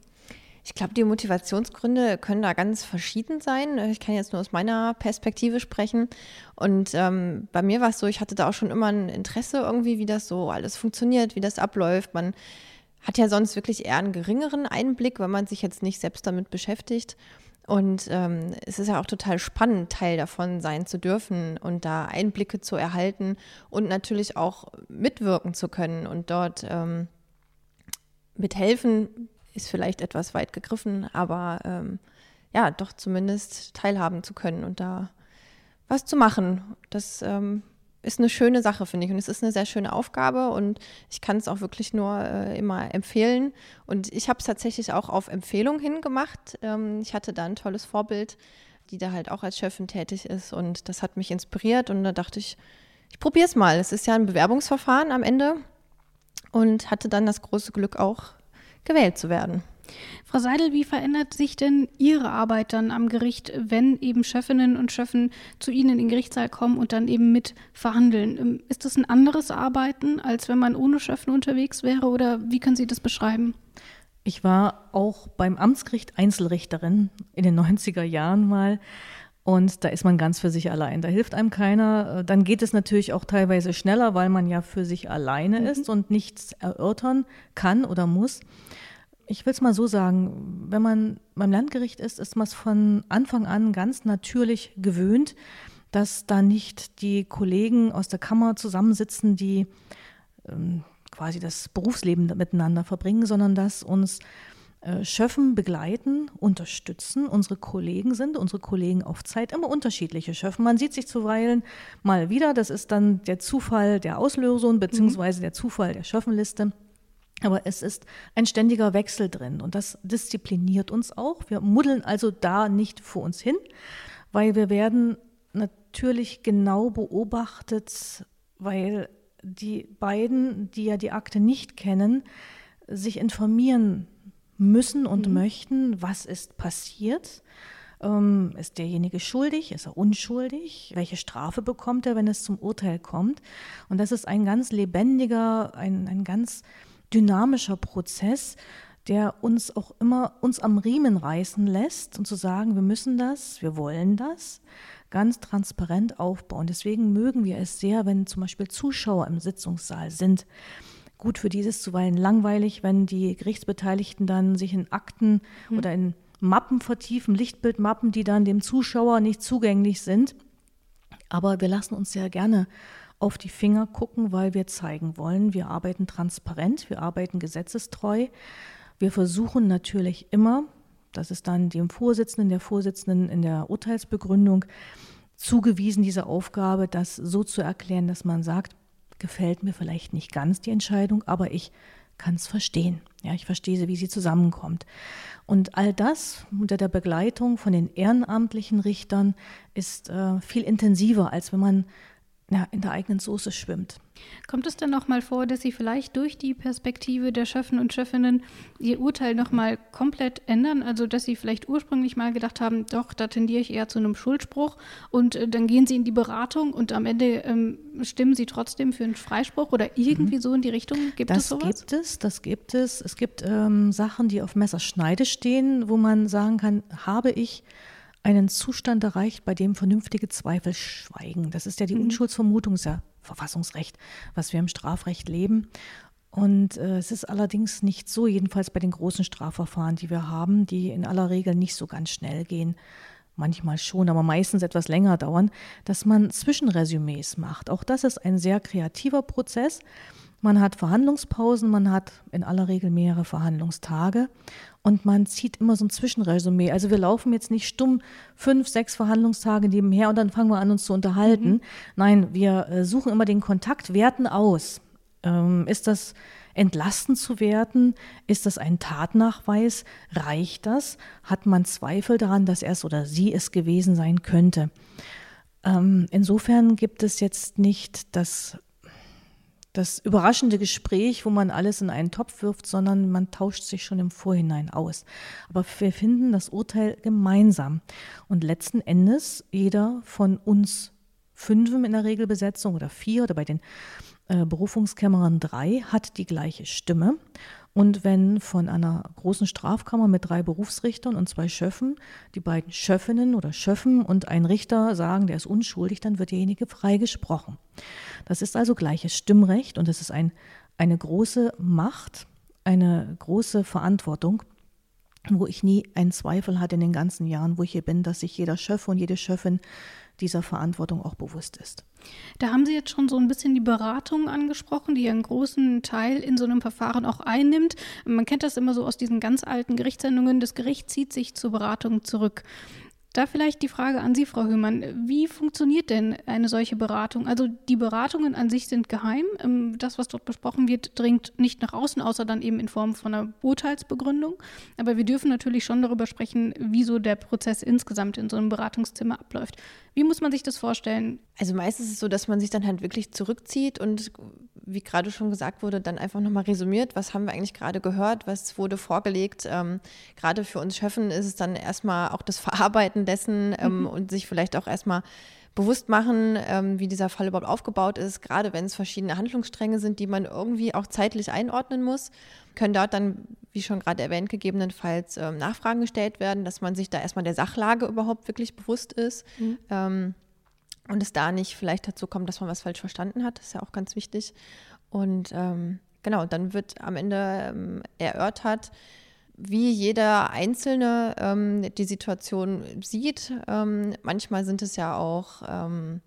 Ich glaube, die Motivationsgründe können da ganz verschieden sein. Ich kann jetzt nur aus meiner Perspektive sprechen. Und ähm, bei mir war es so, ich hatte da auch schon immer ein Interesse irgendwie, wie das so alles funktioniert, wie das abläuft. Man hat ja sonst wirklich eher einen geringeren Einblick, wenn man sich jetzt nicht selbst damit beschäftigt. Und ähm, es ist ja auch total spannend, Teil davon sein zu dürfen und da Einblicke zu erhalten und natürlich auch mitwirken zu können und dort ähm, mithelfen, ist vielleicht etwas weit gegriffen, aber ähm, ja, doch zumindest teilhaben zu können und da was zu machen. Das ähm, ist eine schöne Sache, finde ich. Und es ist eine sehr schöne Aufgabe und ich kann es auch wirklich nur äh, immer empfehlen. Und ich habe es tatsächlich auch auf Empfehlung hin gemacht. Ähm, ich hatte da ein tolles Vorbild, die da halt auch als Chefin tätig ist und das hat mich inspiriert und da dachte ich, ich probiere es mal. Es ist ja ein Bewerbungsverfahren am Ende und hatte dann das große Glück auch gewählt zu werden. Frau Seidel, wie verändert sich denn Ihre Arbeit dann am Gericht, wenn eben Chefinnen und Chefen zu Ihnen in den Gerichtssaal kommen und dann eben mit verhandeln? Ähm, ist das ein anderes Arbeiten, als wenn man ohne Chefen unterwegs wäre oder wie können Sie das beschreiben? Ich war auch beim Amtsgericht Einzelrichterin in den 90er Jahren mal. Und da ist man ganz für sich allein. Da hilft einem keiner. Dann geht es natürlich auch teilweise schneller, weil man ja für sich alleine mhm. ist und nichts erörtern kann oder muss ich will es mal so sagen, wenn man beim Landgericht ist, ist man es von Anfang an ganz natürlich gewöhnt, dass da nicht die Kollegen aus der Kammer zusammensitzen, die ähm, quasi das Berufsleben miteinander verbringen, sondern dass uns äh, Schöffen begleiten, unterstützen. Unsere Kollegen sind, unsere Kollegen auf Zeit, immer unterschiedliche Schöffen. Man sieht sich zuweilen mal wieder. Das ist dann der Zufall der Auslösung beziehungsweise der Zufall der Schöffenliste. Aber es ist ein ständiger Wechsel drin und das diszipliniert uns auch. Wir muddeln also da nicht vor uns hin, weil wir werden natürlich genau beobachtet, weil die beiden, die ja die Akte nicht kennen, sich informieren müssen und mhm. möchten, was ist passiert. Ähm, ist derjenige schuldig? Ist er unschuldig? Welche Strafe bekommt er, wenn es zum Urteil kommt? Und das ist ein ganz lebendiger, ein, ein ganz dynamischer Prozess, der uns auch immer uns am Riemen reißen lässt und zu sagen, wir müssen das, wir wollen das ganz transparent aufbauen. Deswegen mögen wir es sehr, wenn zum Beispiel Zuschauer im Sitzungssaal sind. Gut, für dieses zuweilen langweilig, wenn die Gerichtsbeteiligten dann sich in Akten mhm. oder in Mappen vertiefen, Lichtbildmappen, die dann dem Zuschauer nicht zugänglich sind. Aber wir lassen uns sehr gerne auf die Finger gucken, weil wir zeigen wollen, wir arbeiten transparent, wir arbeiten gesetzestreu. Wir versuchen natürlich immer, das ist dann dem Vorsitzenden, der Vorsitzenden in der Urteilsbegründung zugewiesen, diese Aufgabe, das so zu erklären, dass man sagt, gefällt mir vielleicht nicht ganz die Entscheidung, aber ich kann es verstehen. Ja, ich verstehe sie, wie sie zusammenkommt. Und all das unter der Begleitung von den ehrenamtlichen Richtern ist äh, viel intensiver, als wenn man ja, in der eigenen Soße schwimmt. Kommt es dann noch mal vor, dass Sie vielleicht durch die Perspektive der Schöffen und Schöffinnen Ihr Urteil noch mal komplett ändern? Also, dass Sie vielleicht ursprünglich mal gedacht haben, doch, da tendiere ich eher zu einem Schuldspruch und äh, dann gehen Sie in die Beratung und am Ende ähm, stimmen Sie trotzdem für einen Freispruch oder irgendwie mhm. so in die Richtung? Gibt das es sowas? Das gibt es, das gibt es. Es gibt ähm, Sachen, die auf Messerschneide stehen, wo man sagen kann, habe ich einen Zustand erreicht, bei dem vernünftige Zweifel schweigen. Das ist ja die mhm. Unschuldsvermutung, ist ja Verfassungsrecht, was wir im Strafrecht leben. Und äh, es ist allerdings nicht so, jedenfalls bei den großen Strafverfahren, die wir haben, die in aller Regel nicht so ganz schnell gehen, manchmal schon, aber meistens etwas länger dauern, dass man Zwischenresümees macht. Auch das ist ein sehr kreativer Prozess. Man hat Verhandlungspausen, man hat in aller Regel mehrere Verhandlungstage und man zieht immer so ein Zwischenresümee. Also wir laufen jetzt nicht stumm fünf, sechs Verhandlungstage nebenher und dann fangen wir an, uns zu unterhalten. Mhm. Nein, wir äh, suchen immer den Kontakt, werten aus. Ähm, ist das entlastend zu werten? Ist das ein Tatnachweis? Reicht das? Hat man Zweifel daran, dass er es oder sie es gewesen sein könnte? Ähm, insofern gibt es jetzt nicht das das überraschende Gespräch, wo man alles in einen Topf wirft, sondern man tauscht sich schon im Vorhinein aus. Aber wir finden das Urteil gemeinsam. Und letzten Endes, jeder von uns fünfem in der Regelbesetzung oder vier oder bei den äh, Berufungskämmern drei hat die gleiche Stimme. Und wenn von einer großen Strafkammer mit drei Berufsrichtern und zwei Schöffen die beiden Schöffinnen oder Schöffen und ein Richter sagen, der ist unschuldig, dann wird derjenige freigesprochen. Das ist also gleiches Stimmrecht und es ist ein, eine große Macht, eine große Verantwortung, wo ich nie einen Zweifel hatte in den ganzen Jahren, wo ich hier bin, dass sich jeder Schöffe und jede Schöffin dieser Verantwortung auch bewusst ist. Da haben Sie jetzt schon so ein bisschen die Beratung angesprochen, die einen großen Teil in so einem Verfahren auch einnimmt. Man kennt das immer so aus diesen ganz alten Gerichtssendungen. Das Gericht zieht sich zur Beratung zurück. Da vielleicht die Frage an Sie, Frau Höhmann. Wie funktioniert denn eine solche Beratung? Also die Beratungen an sich sind geheim. Ähm, das, was dort besprochen wird, dringt nicht nach außen, außer dann eben in Form von einer Urteilsbegründung. Aber wir dürfen natürlich schon darüber sprechen, wie so der Prozess insgesamt in so einem Beratungszimmer abläuft. Wie muss man sich das vorstellen? Also meistens ist es so, dass man sich dann halt wirklich zurückzieht und wie gerade schon gesagt wurde, dann einfach nochmal resümiert, was haben wir eigentlich gerade gehört, was wurde vorgelegt. Ähm, gerade für uns Chefen ist es dann erstmal auch das Verarbeiten dessen ähm, mhm. und sich vielleicht auch erstmal bewusst machen, ähm, wie dieser Fall überhaupt aufgebaut ist, gerade wenn es verschiedene Handlungsstränge sind, die man irgendwie auch zeitlich einordnen muss, können dort dann, wie schon gerade erwähnt, gegebenenfalls ähm, Nachfragen gestellt werden, dass man sich da erstmal der Sachlage überhaupt wirklich bewusst ist. Mhm. Und es da nicht vielleicht dazu kommt, dass man was falsch verstanden hat. Ist ja auch ganz wichtig. Und ähm, genau, dann wird am Ende ähm, erörtert, wie jeder Einzelne ähm, die Situation sieht. Ähm, manchmal sind es ja auch ähm,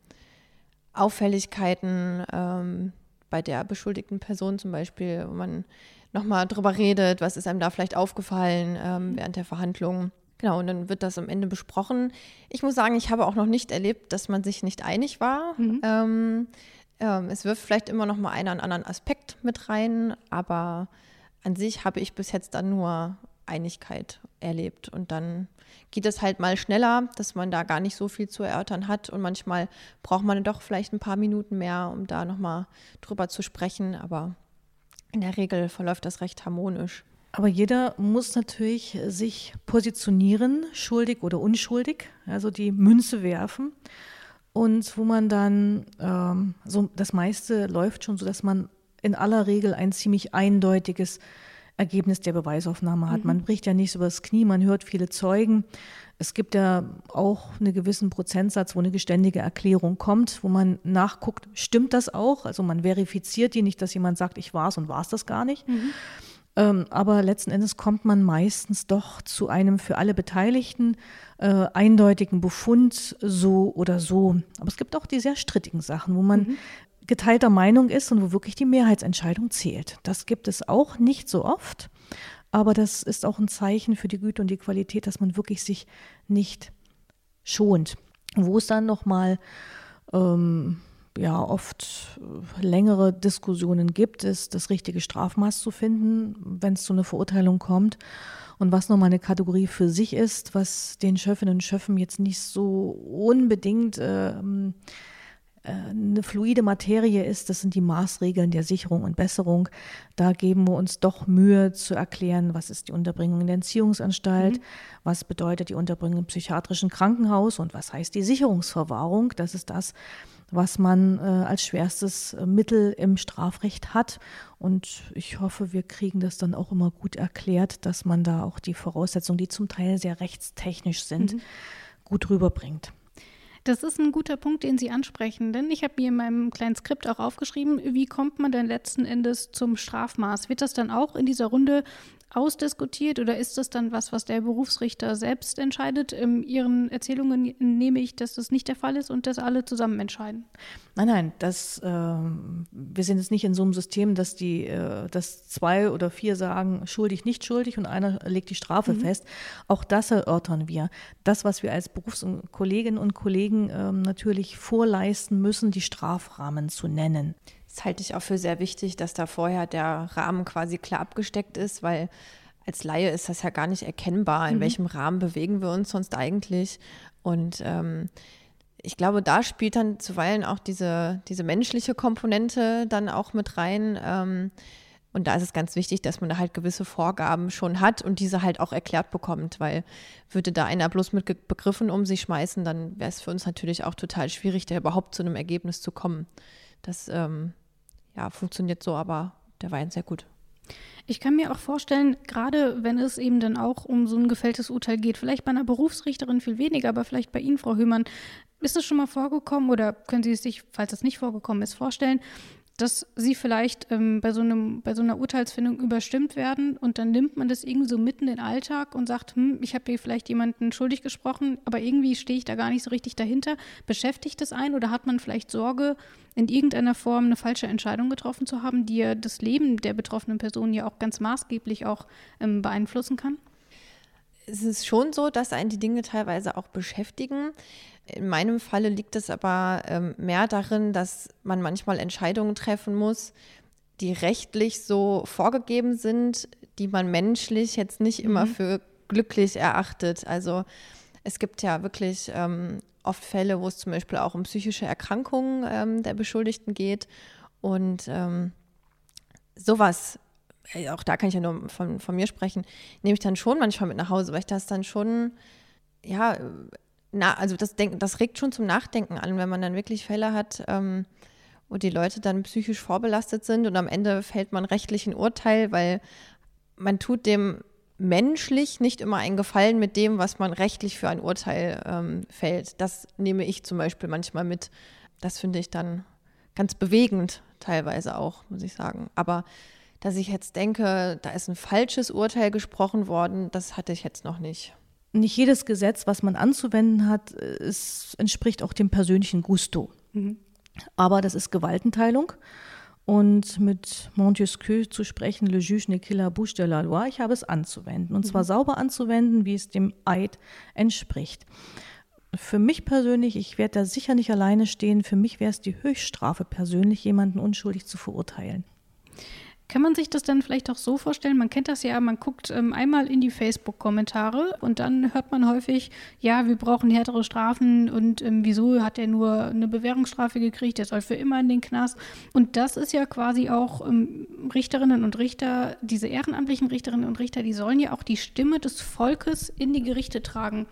Auffälligkeiten ähm, bei der beschuldigten Person zum Beispiel, wo man nochmal drüber redet, was ist einem da vielleicht aufgefallen während der Verhandlungen. Genau, und dann wird das am Ende besprochen. Ich muss sagen, ich habe auch noch nicht erlebt, dass man sich nicht einig war. Mhm. Ähm, ähm, es wirft vielleicht immer noch mal einen oder anderen Aspekt mit rein, aber an sich habe ich bis jetzt dann nur Einigkeit erlebt. Und dann geht es halt mal schneller, dass man da gar nicht so viel zu erörtern hat. Und manchmal braucht man doch vielleicht ein paar Minuten mehr, um da nochmal drüber zu sprechen. Aber in der Regel verläuft das recht harmonisch. Aber jeder muss natürlich sich positionieren, schuldig oder unschuldig, also die Münze werfen. Und wo man dann, ähm, so das meiste läuft schon so, dass man in aller Regel ein ziemlich eindeutiges Ergebnis der Beweisaufnahme hat. Mhm. Man bricht ja nichts übers Knie, man hört viele Zeugen. Es gibt ja auch einen gewissen Prozentsatz, wo eine geständige Erklärung kommt, wo man nachguckt, stimmt das auch? Also man verifiziert die nicht, dass jemand sagt, ich war es und war es das gar nicht. Mhm. Ähm, aber letzten Endes kommt man meistens doch zu einem für alle Beteiligten äh, eindeutigen Befund, so oder so. Aber es gibt auch die sehr strittigen Sachen, wo man mhm. geteilter Meinung ist und wo wirklich die Mehrheitsentscheidung zählt. Das gibt es auch nicht so oft. Aber das ist auch ein Zeichen für die Güte und die Qualität, dass man wirklich sich nicht schont. Wo es dann nochmal ähm, ja oft äh, längere Diskussionen gibt, ist das richtige Strafmaß zu finden, wenn es zu einer Verurteilung kommt. Und was nochmal eine Kategorie für sich ist, was den Schöffinnen und Schöffen jetzt nicht so unbedingt äh, eine fluide Materie ist, das sind die Maßregeln der Sicherung und Besserung. Da geben wir uns doch Mühe zu erklären, was ist die Unterbringung in der Entziehungsanstalt, mhm. was bedeutet die Unterbringung im psychiatrischen Krankenhaus und was heißt die Sicherungsverwahrung. Das ist das, was man äh, als schwerstes äh, Mittel im Strafrecht hat. Und ich hoffe, wir kriegen das dann auch immer gut erklärt, dass man da auch die Voraussetzungen, die zum Teil sehr rechtstechnisch sind, mhm. gut rüberbringt. Das ist ein guter Punkt, den Sie ansprechen, denn ich habe mir in meinem kleinen Skript auch aufgeschrieben, wie kommt man denn letzten Endes zum Strafmaß? Wird das dann auch in dieser Runde ausdiskutiert oder ist das dann was, was der Berufsrichter selbst entscheidet? In Ihren Erzählungen nehme ich, dass das nicht der Fall ist und dass alle zusammen entscheiden. Nein, nein, das, äh, wir sind jetzt nicht in so einem System, dass die, äh, dass zwei oder vier sagen schuldig, nicht schuldig und einer legt die Strafe mhm. fest. Auch das erörtern wir. Das, was wir als Berufskolleginnen und Kollegen äh, natürlich vorleisten müssen, die Strafrahmen zu nennen. Das halte ich auch für sehr wichtig, dass da vorher der Rahmen quasi klar abgesteckt ist, weil als Laie ist das ja gar nicht erkennbar, in mhm. welchem Rahmen bewegen wir uns sonst eigentlich. Und ähm, ich glaube, da spielt dann zuweilen auch diese, diese menschliche Komponente dann auch mit rein. Ähm, und da ist es ganz wichtig, dass man da halt gewisse Vorgaben schon hat und diese halt auch erklärt bekommt, weil würde da einer bloß mit Begriffen um sich schmeißen, dann wäre es für uns natürlich auch total schwierig, da überhaupt zu einem Ergebnis zu kommen. Das ähm, ja, funktioniert so, aber der Wein sehr gut. Ich kann mir auch vorstellen, gerade wenn es eben dann auch um so ein gefälltes Urteil geht, vielleicht bei einer Berufsrichterin viel weniger, aber vielleicht bei Ihnen, Frau Hümann, ist es schon mal vorgekommen oder können Sie es sich, falls es nicht vorgekommen ist, vorstellen, dass sie vielleicht ähm, bei, so einem, bei so einer Urteilsfindung überstimmt werden und dann nimmt man das irgendwie so mitten in den Alltag und sagt, hm, ich habe hier vielleicht jemanden schuldig gesprochen, aber irgendwie stehe ich da gar nicht so richtig dahinter. Beschäftigt das einen oder hat man vielleicht Sorge, in irgendeiner Form eine falsche Entscheidung getroffen zu haben, die ja das Leben der betroffenen Person ja auch ganz maßgeblich auch ähm, beeinflussen kann? Es ist schon so, dass einen die Dinge teilweise auch beschäftigen. In meinem Falle liegt es aber ähm, mehr darin, dass man manchmal Entscheidungen treffen muss, die rechtlich so vorgegeben sind, die man menschlich jetzt nicht immer mhm. für glücklich erachtet. Also es gibt ja wirklich ähm, oft Fälle, wo es zum Beispiel auch um psychische Erkrankungen ähm, der Beschuldigten geht. Und ähm, sowas, äh, auch da kann ich ja nur von, von mir sprechen, nehme ich dann schon manchmal mit nach Hause, weil ich das dann schon, ja, na, also das, denk, das regt schon zum Nachdenken an, wenn man dann wirklich Fälle hat, ähm, wo die Leute dann psychisch vorbelastet sind und am Ende fällt man rechtlich ein Urteil, weil man tut dem menschlich nicht immer einen Gefallen mit dem, was man rechtlich für ein Urteil ähm, fällt. Das nehme ich zum Beispiel manchmal mit. Das finde ich dann ganz bewegend, teilweise auch, muss ich sagen. Aber dass ich jetzt denke, da ist ein falsches Urteil gesprochen worden, das hatte ich jetzt noch nicht nicht jedes Gesetz, was man anzuwenden hat, es entspricht auch dem persönlichen Gusto. Mhm. Aber das ist Gewaltenteilung. und mit Montesquieu zu sprechen, le juge ne la bouche de la loi. Ich habe es anzuwenden und zwar mhm. sauber anzuwenden, wie es dem Eid entspricht. Für mich persönlich, ich werde da sicher nicht alleine stehen, für mich wäre es die Höchststrafe persönlich, jemanden unschuldig zu verurteilen. Kann man sich das dann vielleicht auch so vorstellen? Man kennt das ja, man guckt ähm, einmal in die Facebook-Kommentare und dann hört man häufig, ja, wir brauchen härtere Strafen und ähm, wieso hat er nur eine Bewährungsstrafe gekriegt, der soll für immer in den Knast. Und das ist ja quasi auch ähm, Richterinnen und Richter, diese ehrenamtlichen Richterinnen und Richter, die sollen ja auch die Stimme des Volkes in die Gerichte tragen.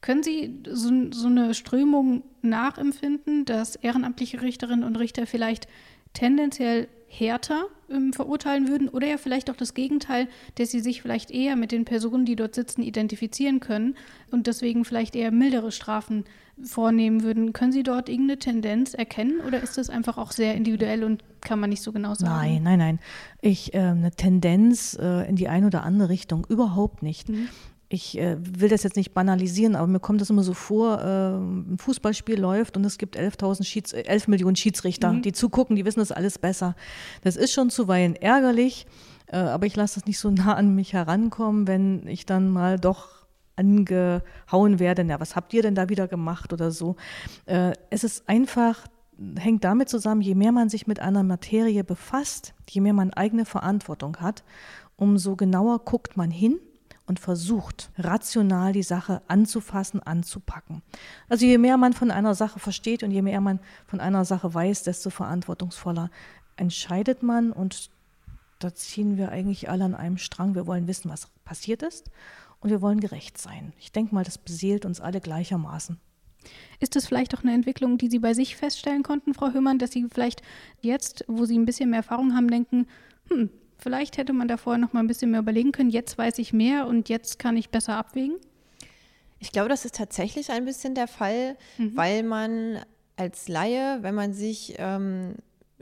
Können Sie so, so eine Strömung nachempfinden, dass ehrenamtliche Richterinnen und Richter vielleicht tendenziell härter ähm, verurteilen würden oder ja vielleicht auch das Gegenteil, dass sie sich vielleicht eher mit den Personen, die dort sitzen, identifizieren können und deswegen vielleicht eher mildere Strafen vornehmen würden. Können Sie dort irgendeine Tendenz erkennen oder ist das einfach auch sehr individuell und kann man nicht so genau sagen? Nein, nein, nein. Ich, äh, eine Tendenz äh, in die eine oder andere Richtung überhaupt nicht. Mhm ich äh, will das jetzt nicht banalisieren, aber mir kommt das immer so vor, äh, ein Fußballspiel läuft und es gibt 11, Schieds 11 Millionen Schiedsrichter, mhm. die zugucken, die wissen das alles besser. Das ist schon zuweilen ärgerlich, äh, aber ich lasse das nicht so nah an mich herankommen, wenn ich dann mal doch angehauen werde, na, was habt ihr denn da wieder gemacht oder so. Äh, es ist einfach, hängt damit zusammen, je mehr man sich mit einer Materie befasst, je mehr man eigene Verantwortung hat, umso genauer guckt man hin und versucht, rational die Sache anzufassen, anzupacken. Also je mehr man von einer Sache versteht und je mehr man von einer Sache weiß, desto verantwortungsvoller entscheidet man und da ziehen wir eigentlich alle an einem Strang. Wir wollen wissen, was passiert ist und wir wollen gerecht sein. Ich denke mal, das beseelt uns alle gleichermaßen. Ist das vielleicht auch eine Entwicklung, die Sie bei sich feststellen konnten, Frau Höhmann, dass Sie vielleicht jetzt, wo Sie ein bisschen mehr Erfahrung haben, denken, hm, Vielleicht hätte man da vorher noch mal ein bisschen mehr überlegen können. Jetzt weiß ich mehr und jetzt kann ich besser abwägen. Ich glaube, das ist tatsächlich ein bisschen der Fall, mhm. weil man als Laie, wenn man sich ähm,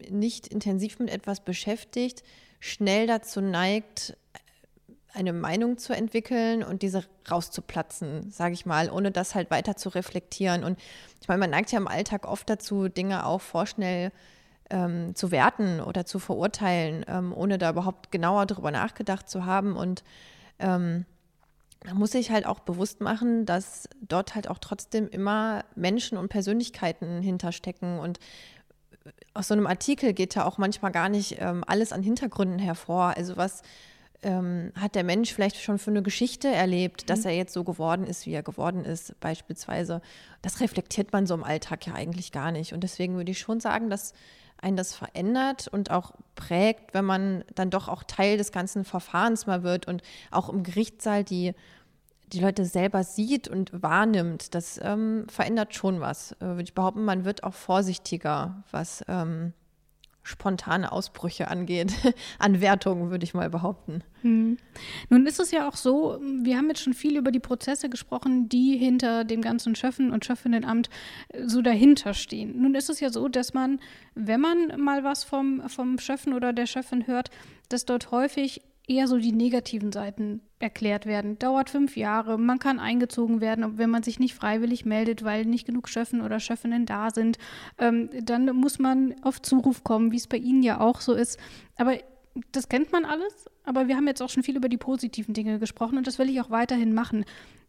nicht intensiv mit etwas beschäftigt, schnell dazu neigt, eine Meinung zu entwickeln und diese rauszuplatzen, sage ich mal, ohne das halt weiter zu reflektieren. Und ich meine, man neigt ja im Alltag oft dazu, Dinge auch vorschnell ähm, zu werten oder zu verurteilen, ähm, ohne da überhaupt genauer darüber nachgedacht zu haben. Und ähm, da muss ich halt auch bewusst machen, dass dort halt auch trotzdem immer Menschen und Persönlichkeiten hinterstecken. Und aus so einem Artikel geht ja auch manchmal gar nicht ähm, alles an Hintergründen hervor. Also was ähm, hat der Mensch vielleicht schon für eine Geschichte erlebt, dass mhm. er jetzt so geworden ist, wie er geworden ist, beispielsweise. Das reflektiert man so im Alltag ja eigentlich gar nicht. Und deswegen würde ich schon sagen, dass einen das verändert und auch prägt, wenn man dann doch auch Teil des ganzen Verfahrens mal wird und auch im Gerichtssaal die, die Leute selber sieht und wahrnimmt. Das ähm, verändert schon was. Äh, würde ich behaupten, man wird auch vorsichtiger, was ähm, spontane Ausbrüche angeht, an Wertungen, würde ich mal behaupten. Hm. Nun ist es ja auch so, wir haben jetzt schon viel über die Prozesse gesprochen, die hinter dem ganzen Schöffen und Schöffinnenamt äh, so dahinter stehen. Nun ist es ja so, dass man, wenn man mal was vom, vom Schöffen oder der Schöffin hört, dass dort häufig eher so die negativen Seiten erklärt werden. Dauert fünf Jahre, man kann eingezogen werden, wenn man sich nicht freiwillig meldet, weil nicht genug Schöffen oder Schöffinnen da sind. Ähm, dann muss man auf Zuruf kommen, wie es bei Ihnen ja auch so ist. Aber das kennt man alles, aber wir haben jetzt auch schon viel über die positiven Dinge gesprochen und das will ich auch weiterhin machen.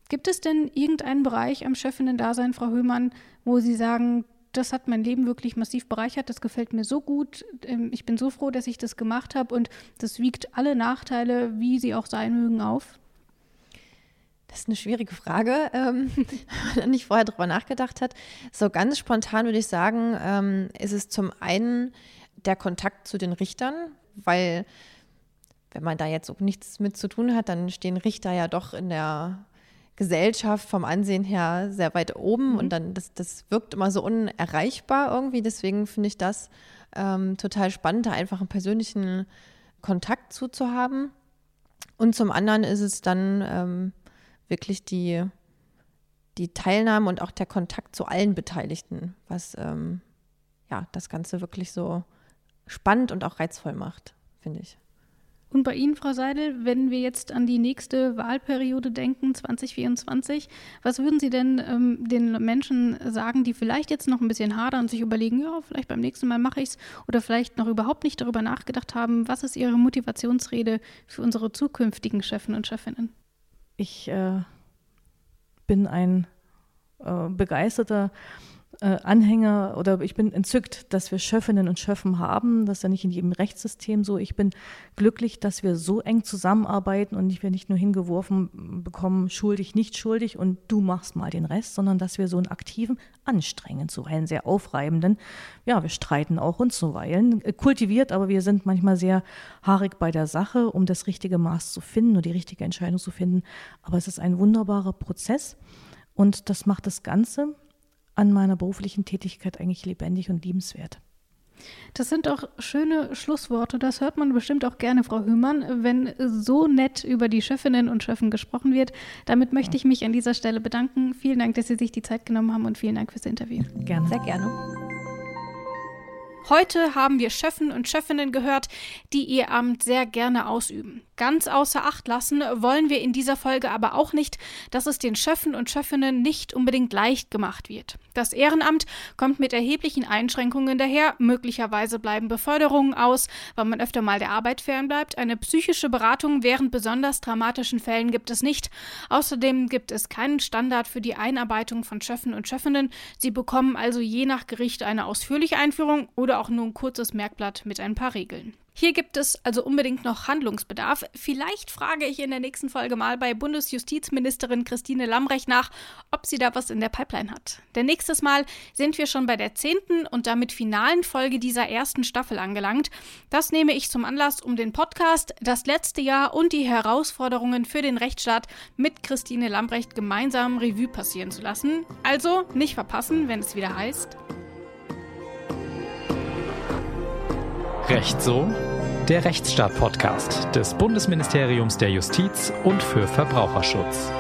Gibt es denn irgendeinen Bereich am Schöffinnen-Dasein, Frau Höhmann, wo Sie sagen, das hat mein Leben wirklich massiv bereichert. Das gefällt mir so gut. Ähm, ich bin so froh, dass ich das gemacht habe und das wiegt alle Nachteile, wie sie auch sein mögen, auf. Das ist eine schwierige Frage, ähm, wenn man nicht vorher drüber nachgedacht hat. So ganz spontan würde ich sagen, ähm, ist es zum einen der Kontakt zu den Richtern, weil wenn man da jetzt so nichts mit zu tun hat, dann stehen Richter ja doch in der Gesellschaft vom Ansehen her sehr weit oben mhm. und dann das, das wirkt immer so unerreichbar irgendwie. Deswegen finde ich das ähm, total spannend, da einfach einen persönlichen Kontakt zuzuhaben. Und zum anderen ist es dann ähm, wirklich die, die Teilnahme und auch der Kontakt zu allen Beteiligten, was ähm, ja das Ganze wirklich so spannend und auch reizvoll macht, finde ich. Und bei Ihnen, Frau Seidel, wenn wir jetzt an die nächste Wahlperiode denken, 2024, was würden Sie denn ähm, den Menschen sagen, die vielleicht jetzt noch ein bisschen hadern und sich überlegen, ja, vielleicht beim nächsten Mal mache ich es oder vielleicht noch überhaupt nicht darüber nachgedacht haben, was ist Ihre Motivationsrede für unsere zukünftigen Chefen und Chefinnen? Ich äh, bin ein äh, begeisterter äh, Anhänger oder ich bin entzückt, dass wir Schöffinnen und Schöffen haben. Das ist ja nicht in jedem Rechtssystem so. Ich bin glücklich, dass wir so eng zusammenarbeiten und nicht wir nicht nur hingeworfen bekommen, schuldig, nicht schuldig und du machst mal den Rest, sondern dass wir so einen aktiven, anstrengend, zuweilen sehr aufreibenden, ja, wir streiten auch uns zuweilen, äh, kultiviert, aber wir sind manchmal sehr haarig bei der Sache, um das richtige Maß zu finden und die richtige Entscheidung zu finden. Aber es ist ein wunderbarer Prozess. Und das macht das Ganze an meiner beruflichen Tätigkeit eigentlich lebendig und liebenswert. Das sind doch schöne Schlussworte. Das hört man bestimmt auch gerne, Frau Hümann, wenn so nett über die Chefinnen und Chefen gesprochen wird. Damit möchte ich mich an dieser Stelle bedanken. Vielen Dank, dass Sie sich die Zeit genommen haben und vielen Dank fürs Interview. Gerne. Sehr gerne. Heute haben wir Chefen und Chefinnen gehört, die ihr Amt sehr gerne ausüben. Ganz außer Acht lassen wollen wir in dieser Folge aber auch nicht, dass es den Chefen und Chefinnen nicht unbedingt leicht gemacht wird. Das Ehrenamt kommt mit erheblichen Einschränkungen daher. Möglicherweise bleiben Beförderungen aus, weil man öfter mal der Arbeit fernbleibt. Eine psychische Beratung während besonders dramatischen Fällen gibt es nicht. Außerdem gibt es keinen Standard für die Einarbeitung von Chefen und Chefinnen. Sie bekommen also je nach Gericht eine ausführliche Einführung oder auch nur ein kurzes Merkblatt mit ein paar Regeln. Hier gibt es also unbedingt noch Handlungsbedarf. Vielleicht frage ich in der nächsten Folge mal bei Bundesjustizministerin Christine Lambrecht nach, ob sie da was in der Pipeline hat. Denn nächstes Mal sind wir schon bei der zehnten und damit finalen Folge dieser ersten Staffel angelangt. Das nehme ich zum Anlass, um den Podcast, das letzte Jahr und die Herausforderungen für den Rechtsstaat mit Christine Lambrecht gemeinsam Revue passieren zu lassen. Also nicht verpassen, wenn es wieder heißt. Recht so? Der Rechtsstaat-Podcast des Bundesministeriums der Justiz und für Verbraucherschutz.